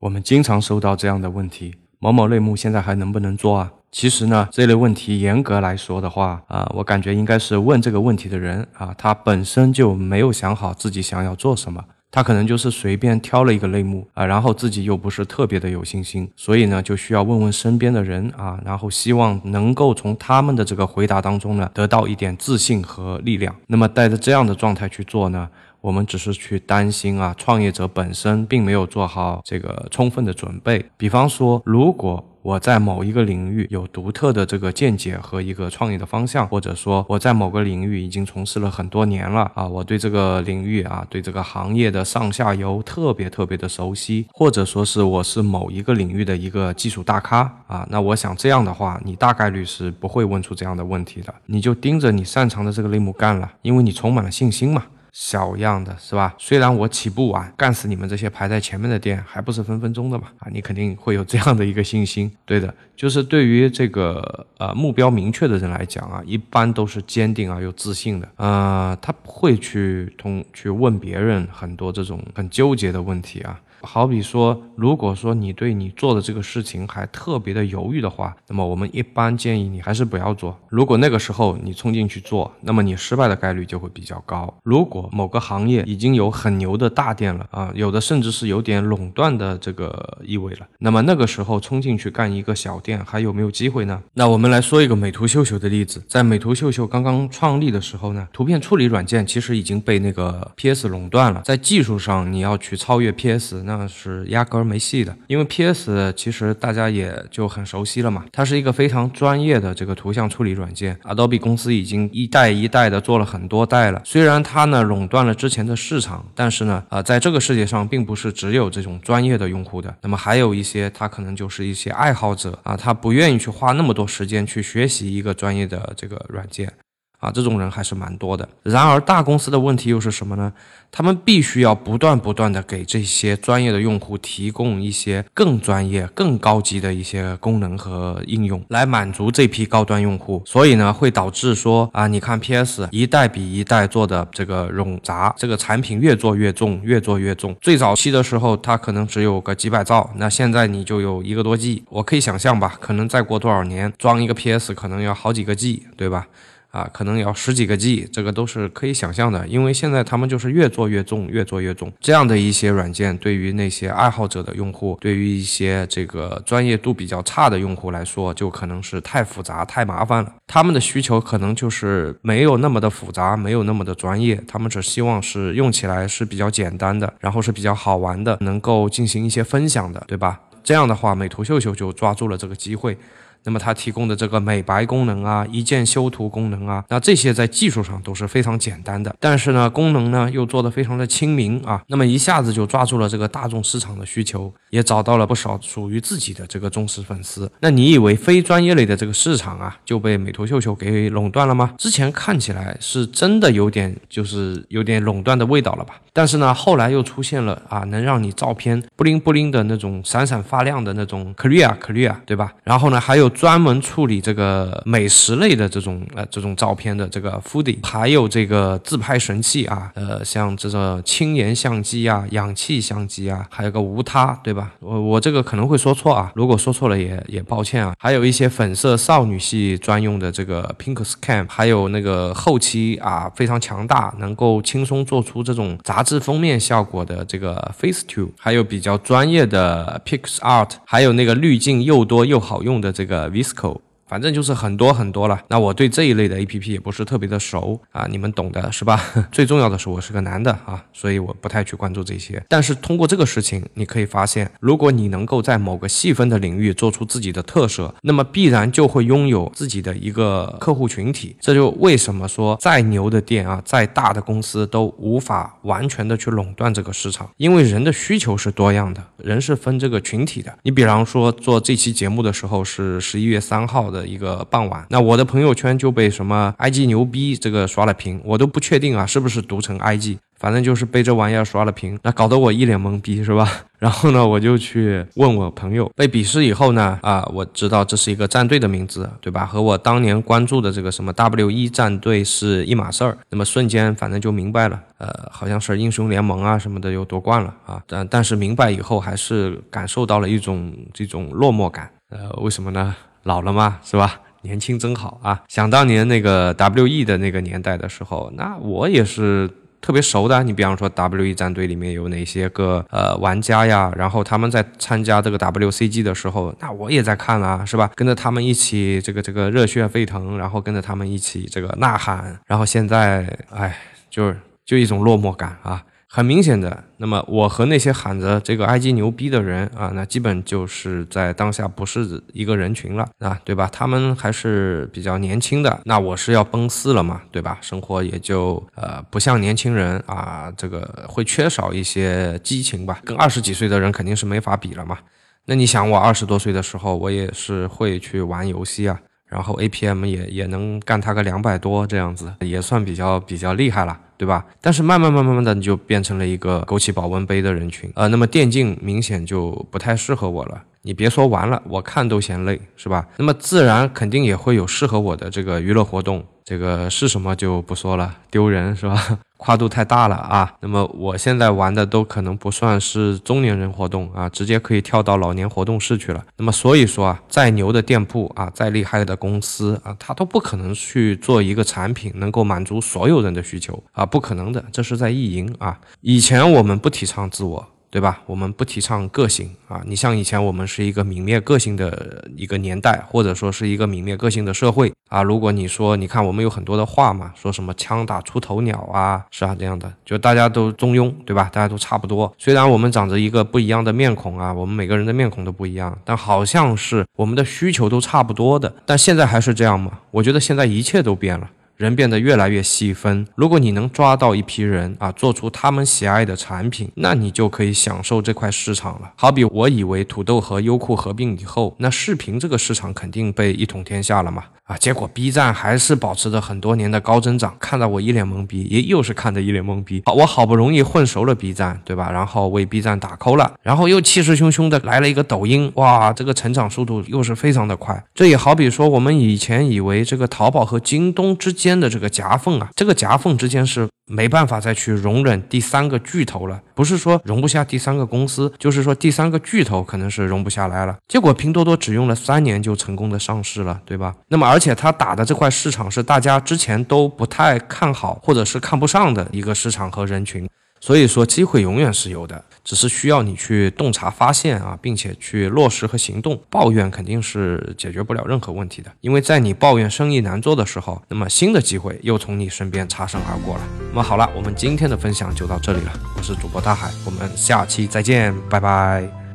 我们经常收到这样的问题：某某类目现在还能不能做啊？其实呢，这类问题严格来说的话啊，我感觉应该是问这个问题的人啊，他本身就没有想好自己想要做什么，他可能就是随便挑了一个类目啊，然后自己又不是特别的有信心，所以呢，就需要问问身边的人啊，然后希望能够从他们的这个回答当中呢，得到一点自信和力量。那么带着这样的状态去做呢？我们只是去担心啊，创业者本身并没有做好这个充分的准备。比方说，如果我在某一个领域有独特的这个见解和一个创业的方向，或者说我在某个领域已经从事了很多年了啊，我对这个领域啊，对这个行业的上下游特别特别的熟悉，或者说是我是某一个领域的一个技术大咖啊，那我想这样的话，你大概率是不会问出这样的问题的，你就盯着你擅长的这个类目干了，因为你充满了信心嘛。小样的是吧？虽然我起步晚，干死你们这些排在前面的店，还不是分分钟的嘛？啊，你肯定会有这样的一个信心。对的，就是对于这个呃目标明确的人来讲啊，一般都是坚定而又自信的。呃，他不会去通去问别人很多这种很纠结的问题啊。好比说，如果说你对你做的这个事情还特别的犹豫的话，那么我们一般建议你还是不要做。如果那个时候你冲进去做，那么你失败的概率就会比较高。如果某个行业已经有很牛的大店了啊，有的甚至是有点垄断的这个意味了，那么那个时候冲进去干一个小店还有没有机会呢？那我们来说一个美图秀秀的例子，在美图秀秀刚刚创立的时候呢，图片处理软件其实已经被那个 PS 垄断了，在技术上你要去超越 PS。那是压根儿没戏的，因为 PS 其实大家也就很熟悉了嘛，它是一个非常专业的这个图像处理软件，Adobe 公司已经一代一代的做了很多代了。虽然它呢垄断了之前的市场，但是呢，啊，在这个世界上并不是只有这种专业的用户的，那么还有一些他可能就是一些爱好者啊，他不愿意去花那么多时间去学习一个专业的这个软件。啊，这种人还是蛮多的。然而，大公司的问题又是什么呢？他们必须要不断不断的给这些专业的用户提供一些更专业、更高级的一些功能和应用，来满足这批高端用户。所以呢，会导致说啊，你看 PS 一代比一代做的这个冗杂，这个产品越做越重，越做越重。最早期的时候，它可能只有个几百兆，那现在你就有一个多 G。我可以想象吧，可能再过多少年，装一个 PS 可能要好几个 G，对吧？啊，可能要十几个 G，这个都是可以想象的。因为现在他们就是越做越重，越做越重。这样的一些软件，对于那些爱好者的用户，对于一些这个专业度比较差的用户来说，就可能是太复杂、太麻烦了。他们的需求可能就是没有那么的复杂，没有那么的专业，他们只希望是用起来是比较简单的，然后是比较好玩的，能够进行一些分享的，对吧？这样的话，美图秀秀就抓住了这个机会。那么它提供的这个美白功能啊，一键修图功能啊，那这些在技术上都是非常简单的，但是呢，功能呢又做得非常的亲民啊，那么一下子就抓住了这个大众市场的需求，也找到了不少属于自己的这个忠实粉丝。那你以为非专业类的这个市场啊就被美图秀秀给垄断了吗？之前看起来是真的有点就是有点垄断的味道了吧？但是呢，后来又出现了啊，能让你照片不灵不灵的那种闪闪发亮的那种 clear clear，对吧？然后呢，还有。专门处理这个美食类的这种呃这种照片的这个 Foodie，还有这个自拍神器啊，呃像这个轻颜相机啊、氧气相机啊，还有个无他，对吧？我我这个可能会说错啊，如果说错了也也抱歉啊。还有一些粉色少女系专用的这个 Pink Scan，还有那个后期啊非常强大，能够轻松做出这种杂志封面效果的这个 Facetune，还有比较专业的 PixArt，还有那个滤镜又多又好用的这个。个 Visco. 反正就是很多很多了。那我对这一类的 A P P 也不是特别的熟啊，你们懂的是吧？最重要的是我是个男的啊，所以我不太去关注这些。但是通过这个事情，你可以发现，如果你能够在某个细分的领域做出自己的特色，那么必然就会拥有自己的一个客户群体。这就为什么说再牛的店啊，再大的公司都无法完全的去垄断这个市场，因为人的需求是多样的，人是分这个群体的。你比方说做这期节目的时候是十一月三号的。的一个傍晚，那我的朋友圈就被什么 IG 牛逼这个刷了屏，我都不确定啊是不是读成 IG。反正就是被这玩意儿刷了屏，那搞得我一脸懵逼，是吧？然后呢，我就去问我朋友，被鄙视以后呢，啊，我知道这是一个战队的名字，对吧？和我当年关注的这个什么 W 一战队是一码事儿。那么瞬间，反正就明白了，呃，好像是英雄联盟啊什么的又夺冠了啊。但但是明白以后，还是感受到了一种这种落寞感。呃，为什么呢？老了嘛，是吧？年轻真好啊！想当年那个 W E 的那个年代的时候，那我也是。特别熟的，你比方说 W E 战队里面有哪些个呃玩家呀？然后他们在参加这个 W C G 的时候，那我也在看啊，是吧？跟着他们一起这个这个热血沸腾，然后跟着他们一起这个呐喊，然后现在哎，就是就一种落寞感啊。很明显的，那么我和那些喊着这个埃及牛逼的人啊，那基本就是在当下不是一个人群了啊，对吧？他们还是比较年轻的，那我是要奔四了嘛，对吧？生活也就呃不像年轻人啊，这个会缺少一些激情吧，跟二十几岁的人肯定是没法比了嘛。那你想，我二十多岁的时候，我也是会去玩游戏啊，然后 APM 也也能干他个两百多这样子，也算比较比较厉害了。对吧？但是慢慢慢慢慢的，你就变成了一个枸杞保温杯的人群，呃，那么电竞明显就不太适合我了。你别说玩了，我看都嫌累，是吧？那么自然肯定也会有适合我的这个娱乐活动。这个是什么就不说了，丢人是吧？跨度太大了啊！那么我现在玩的都可能不算是中年人活动啊，直接可以跳到老年活动室去了。那么所以说啊，再牛的店铺啊，再厉害的公司啊，它都不可能去做一个产品能够满足所有人的需求啊，不可能的，这是在意淫啊。以前我们不提倡自我。对吧？我们不提倡个性啊！你像以前我们是一个泯灭个性的一个年代，或者说是一个泯灭个性的社会啊。如果你说，你看我们有很多的话嘛，说什么枪打出头鸟啊，是啊这样的，就大家都中庸，对吧？大家都差不多。虽然我们长着一个不一样的面孔啊，我们每个人的面孔都不一样，但好像是我们的需求都差不多的。但现在还是这样吗？我觉得现在一切都变了。人变得越来越细分。如果你能抓到一批人啊，做出他们喜爱的产品，那你就可以享受这块市场了。好比我以为土豆和优酷合并以后，那视频这个市场肯定被一统天下了嘛。啊，结果 B 站还是保持着很多年的高增长，看得我一脸懵逼，也又是看得一脸懵逼。好，我好不容易混熟了 B 站，对吧？然后为 B 站打 call 了，然后又气势汹汹的来了一个抖音，哇，这个成长速度又是非常的快。这也好比说，我们以前以为这个淘宝和京东之间间的这个夹缝啊，这个夹缝之间是。没办法再去容忍第三个巨头了，不是说容不下第三个公司，就是说第三个巨头可能是容不下来了。结果拼多多只用了三年就成功的上市了，对吧？那么而且它打的这块市场是大家之前都不太看好或者是看不上的一个市场和人群。所以说，机会永远是有的，只是需要你去洞察、发现啊，并且去落实和行动。抱怨肯定是解决不了任何问题的，因为在你抱怨生意难做的时候，那么新的机会又从你身边擦身而过了。那么好了，我们今天的分享就到这里了，我是主播大海，我们下期再见，拜拜。